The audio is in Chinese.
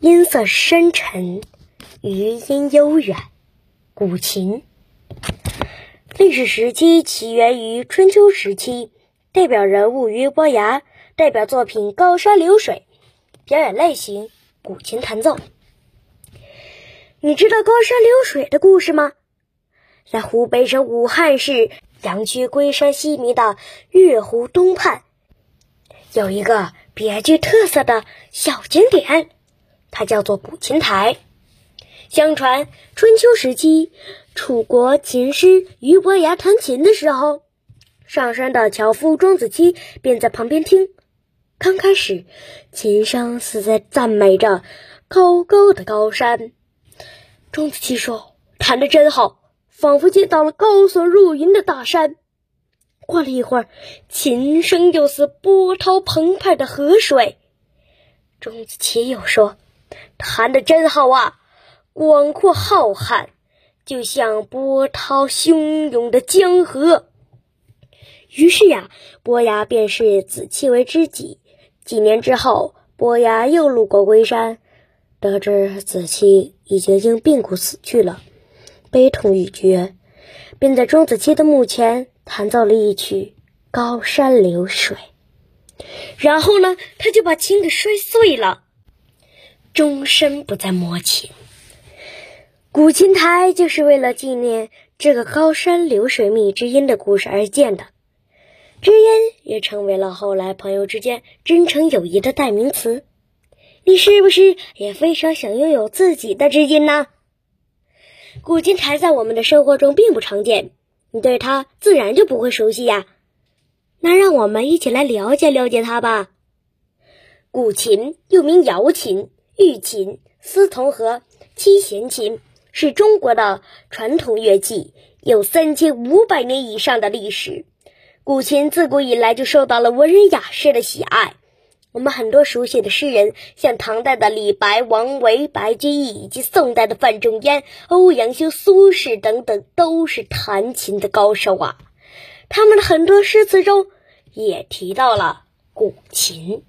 音色深沉，余音悠远。古琴，历史时期起源于春秋时期，代表人物俞伯牙，代表作品《高山流水》。表演类型：古琴弹奏。你知道高山流水的故事吗？在湖北省武汉市阳曲龟山西面的月湖东畔，有一个别具特色的小景点。它叫做古琴台。相传春秋时期，楚国琴师俞伯牙弹琴的时候，上山的樵夫钟子期便在旁边听。刚开始，琴声似在赞美着高高的高山。钟子期说：“弹得真好，仿佛见到了高耸入云的大山。”过了一会儿，琴声又似波涛澎湃的河水。钟子期又说。弹得真好啊，广阔浩瀚，就像波涛汹涌的江河。于是呀，伯牙便视子期为知己。几年之后，伯牙又路过龟山，得知子期已经因病故死去了，悲痛欲绝，便在钟子期的墓前弹奏了一曲《高山流水》。然后呢，他就把琴给摔碎了。终身不再摸琴。古琴台就是为了纪念这个高山流水觅知音的故事而建的，知音也成为了后来朋友之间真诚友谊的代名词。你是不是也非常想拥有自己的知音呢？古琴台在我们的生活中并不常见，你对它自然就不会熟悉呀。那让我们一起来了解了解它吧。古琴又名瑶琴。玉琴、丝桐和七弦琴是中国的传统乐器，有三千五百年以上的历史。古琴自古以来就受到了文人雅士的喜爱。我们很多熟悉的诗人，像唐代的李白、王维、白居易，以及宋代的范仲淹、欧阳修、苏轼等等，都是弹琴的高手啊。他们的很多诗词中也提到了古琴。